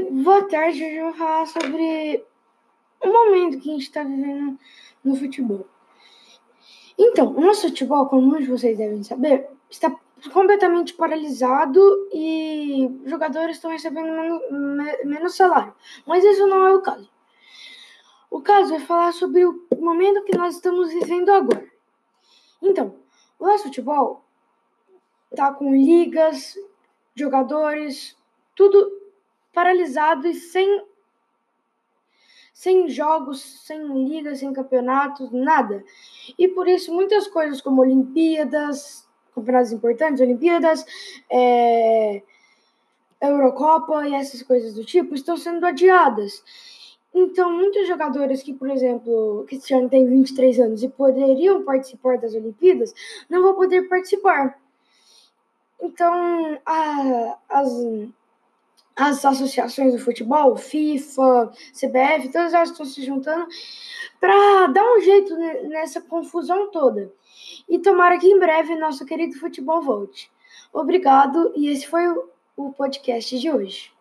Boa tarde. Hoje eu vou falar sobre o momento que a gente está vivendo no futebol. Então, o nosso futebol, como muitos de vocês devem saber, está completamente paralisado e jogadores estão recebendo menos, menos salário. Mas isso não é o caso. O caso é falar sobre o momento que nós estamos vivendo agora. Então, o nosso futebol está com ligas, jogadores, tudo paralisado e sem sem jogos, sem ligas, sem campeonatos, nada. E por isso muitas coisas como Olimpíadas, campeonatos importantes, Olimpíadas, é, Eurocopa e essas coisas do tipo estão sendo adiadas. Então, muitos jogadores que, por exemplo, Cristiano tem 23 anos e poderiam participar das Olimpíadas, não vão poder participar. Então, a, as, as associações do futebol, FIFA, CBF, todas elas estão se juntando para dar um jeito nessa confusão toda. E tomara que em breve nosso querido futebol volte. Obrigado e esse foi o podcast de hoje.